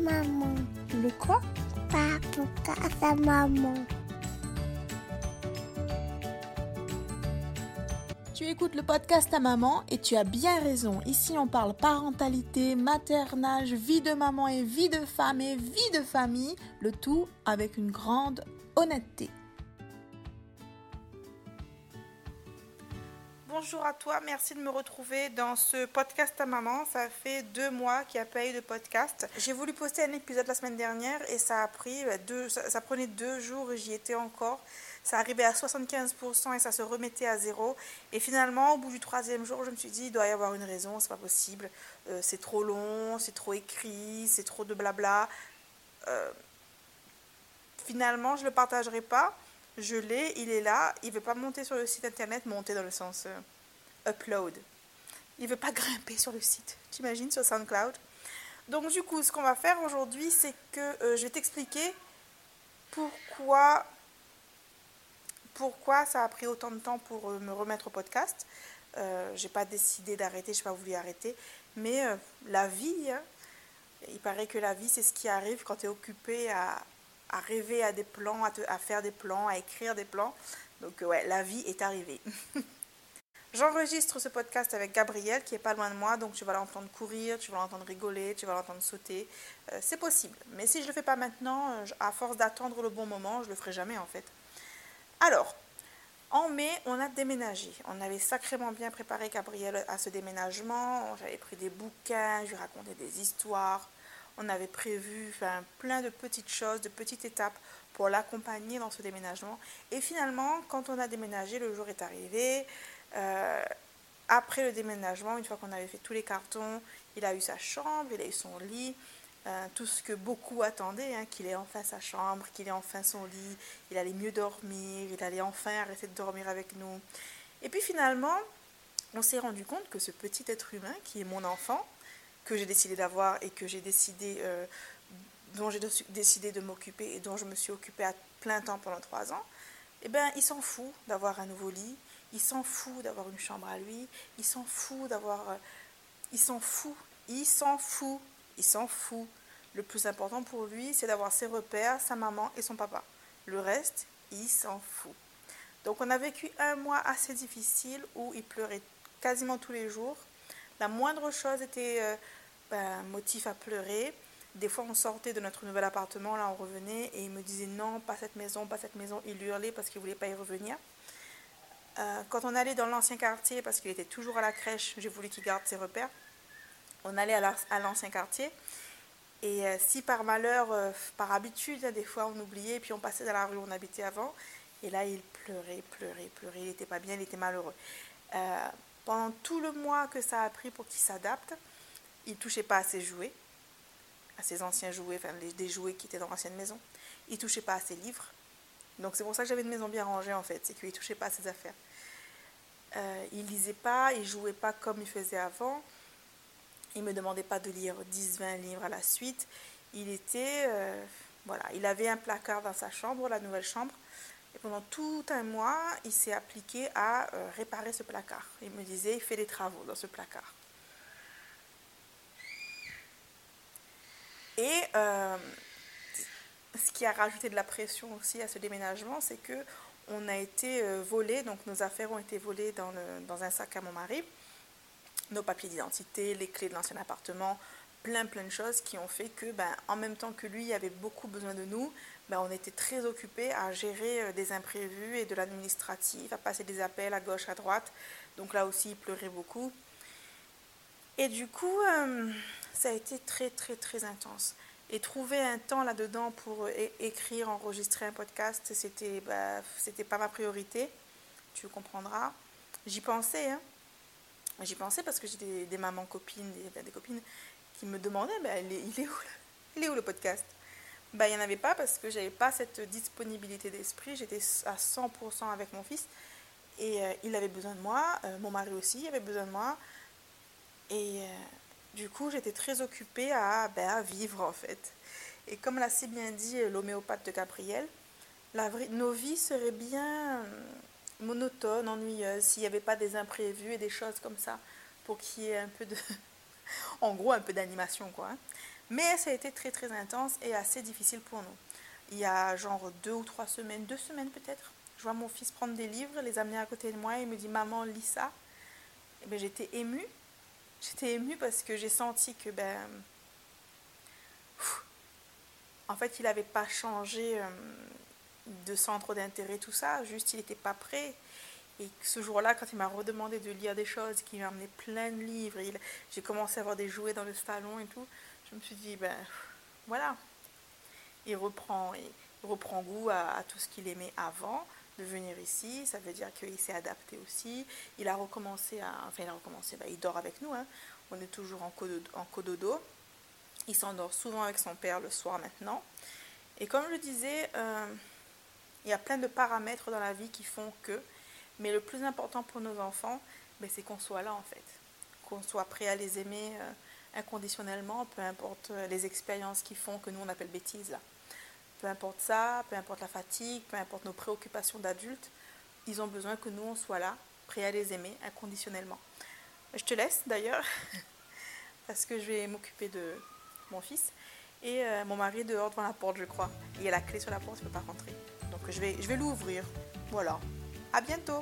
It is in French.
maman. Le quoi? Podcast à maman. Tu écoutes le podcast à maman et tu as bien raison. Ici, on parle parentalité, maternage, vie de maman et vie de femme et vie de famille, le tout avec une grande honnêteté. Bonjour à toi, merci de me retrouver dans ce podcast à maman. Ça fait deux mois qu'il n'y a pas eu de podcast. J'ai voulu poster un épisode la semaine dernière et ça a pris deux, ça, ça prenait deux jours et j'y étais encore. Ça arrivait à 75% et ça se remettait à zéro. Et finalement, au bout du troisième jour, je me suis dit, il doit y avoir une raison, c'est pas possible. Euh, c'est trop long, c'est trop écrit, c'est trop de blabla. Euh, finalement, je ne le partagerai pas. Je l'ai, il est là. Il veut pas monter sur le site internet, monter dans le sens euh, upload. Il ne veut pas grimper sur le site. T'imagines sur SoundCloud Donc du coup, ce qu'on va faire aujourd'hui, c'est que euh, je vais t'expliquer pourquoi, ça a pris autant de temps pour euh, me remettre au podcast. Euh, j'ai pas décidé d'arrêter, j'ai pas voulu arrêter. Mais la vie, hein, il paraît que la vie, c'est ce qui arrive quand tu es occupé à, à rêver à des plans, à, te- à faire des plans, à écrire des plans. Donc euh, ouais, la vie est arrivée. J'enregistre ce podcast avec Gabriel qui est pas loin de moi, donc tu vas l'entendre courir, tu vas l'entendre rigoler, tu vas l'entendre sauter. Euh, c'est possible. Mais si je le fais pas maintenant, euh, à force d'attendre le bon moment, je le ferai jamais en fait. Alors, en mai, on a déménagé. On avait sacrément bien préparé Gabriel à ce déménagement. J'avais pris des bouquins, je lui racontais des histoires. On avait prévu enfin, plein de petites choses, de petites étapes pour l'accompagner dans ce déménagement. Et finalement, quand on a déménagé, le jour est arrivé. Euh, après le déménagement, une fois qu'on avait fait tous les cartons, il a eu sa chambre, il a eu son lit, euh, tout ce que beaucoup attendaient, hein, qu'il ait enfin sa chambre, qu'il ait enfin son lit, il allait mieux dormir, il allait enfin arrêter de dormir avec nous. Et puis finalement, on s'est rendu compte que ce petit être humain, qui est mon enfant, que j'ai décidé d'avoir et que j'ai décidé, euh, dont j'ai décidé de m'occuper et dont je me suis occupée à plein temps pendant trois ans, eh ben, il s'en fout d'avoir un nouveau lit, il s'en fout d'avoir une chambre à lui, il s'en fout d'avoir... euh, il s'en fout, il s'en fout, il s'en fout. Le plus important pour lui, c'est d'avoir ses repères, sa maman et son papa. Le reste, il s'en fout. Donc on a vécu un mois assez difficile où il pleurait quasiment tous les jours. La moindre chose était euh, ben, motif à pleurer. Des fois, on sortait de notre nouvel appartement, là, on revenait et il me disait non, pas cette maison, pas cette maison. Il hurlait parce qu'il voulait pas y revenir. Euh, quand on allait dans l'ancien quartier, parce qu'il était toujours à la crèche, j'ai voulu qu'il garde ses repères. On allait à la- à l'ancien quartier. Et euh, si par malheur, euh, par habitude, hein, des fois on oubliait, puis on passait dans la rue où on habitait avant, et là il pleurait, pleurait, pleurait, il n'était pas bien, il était malheureux. Pendant tout le mois que ça a pris pour qu'il s'adapte, il ne touchait pas à ses jouets, à ses anciens jouets, enfin les, des jouets qui étaient dans l'ancienne maison. Il ne touchait pas à ses livres. Donc c'est pour ça que j'avais une maison bien rangée en fait, c'est qu'il ne touchait pas à ses affaires. Euh, il lisait pas, il jouait pas comme il faisait avant. Il me demandait pas de lire 10-20 livres à la suite. Il était, euh, voilà, il avait un placard dans sa chambre, la nouvelle chambre. Et pendant tout un mois, il s'est appliqué à euh, réparer ce placard. Il me disait, il fait des travaux dans ce placard. Et euh, ce qui a rajouté de la pression aussi à ce déménagement, c'est que on a été euh, volé, donc nos affaires ont été volées dans, un sac à mon mari, nos papiers d'identité, les clés de l'ancien appartement, plein plein de choses qui ont fait que, ben, en même temps que lui avait beaucoup besoin de nous, ben, on était très occupés à gérer euh, des imprévus et de l'administratif, à passer des appels à gauche, à droite. Donc là aussi, il pleurait beaucoup. Et du coup, euh, ça a été très, très, très intense. Et trouver un temps là-dedans pour écrire, enregistrer un podcast, c'était bah, c'était pas ma priorité. Tu comprendras. J'y pensais, hein. J'y pensais parce que j'ai des, mamans copines, des, ben, des copines qui me demandaient bah, il, est, où, le podcast? Bah, Il n'y en avait pas parce que j'avais pas cette disponibilité d'esprit. J'étais à 100% avec mon fils et euh, il avait besoin de moi. Euh, mon mari aussi avait besoin de moi. Et euh, du coup, j'étais très occupée à, ben, à vivre en fait. Et comme l'a si bien dit l'homéopathe de Gabriel, nos vies seraient bien monotones, ennuyeuses, s'il n'y avait pas des imprévus et des choses comme ça, pour qu'il y ait un peu de... en gros, un peu d'animation, quoi. hein. Mais ça a été très très intense et assez difficile pour nous. Il y a genre deux ou trois semaines, deux semaines peut-être, je vois mon fils prendre des livres, les amener à côté de moi et il me dit Maman, lis ça. Et ben, j'étais émue. J'étais émue parce que j'ai senti que ben, en fait, il n'avait pas changé euh, de centre d'intérêt, tout ça, juste il n'était pas prêt. Et ce jour-là, quand il m'a redemandé de lire des choses, qu'il m'a amené plein de livres, j'ai commencé à avoir des jouets dans le salon et tout, je me suis dit, ben voilà, il reprend, il reprend goût à, tout ce qu'il aimait avant de venir ici, ça veut dire qu'il s'est adapté aussi, il a recommencé à, enfin il a recommencé, ben, il dort avec nous, hein. on est toujours en, cododo, il s'endort souvent avec son père le soir maintenant, et comme je disais, euh, il y a plein de paramètres dans la vie qui font que, mais le plus important pour nos enfants, ben, c'est qu'on soit là en fait, qu'on soit prêt à les aimer euh, inconditionnellement, peu importe euh, les expériences qui font que nous on appelle bêtises Peu importe ça, peu importe la fatigue, peu importe nos préoccupations d'adultes, ils ont besoin que nous on soit là, prêt à les aimer inconditionnellement. Je te laisse d'ailleurs, parce que je vais m'occuper de mon fils. Et euh, mon mari dehors devant la porte, je crois. Il y a la clé sur la porte, il ne peut pas rentrer. Donc je vais, je vais l'ouvrir. Voilà. À bientôt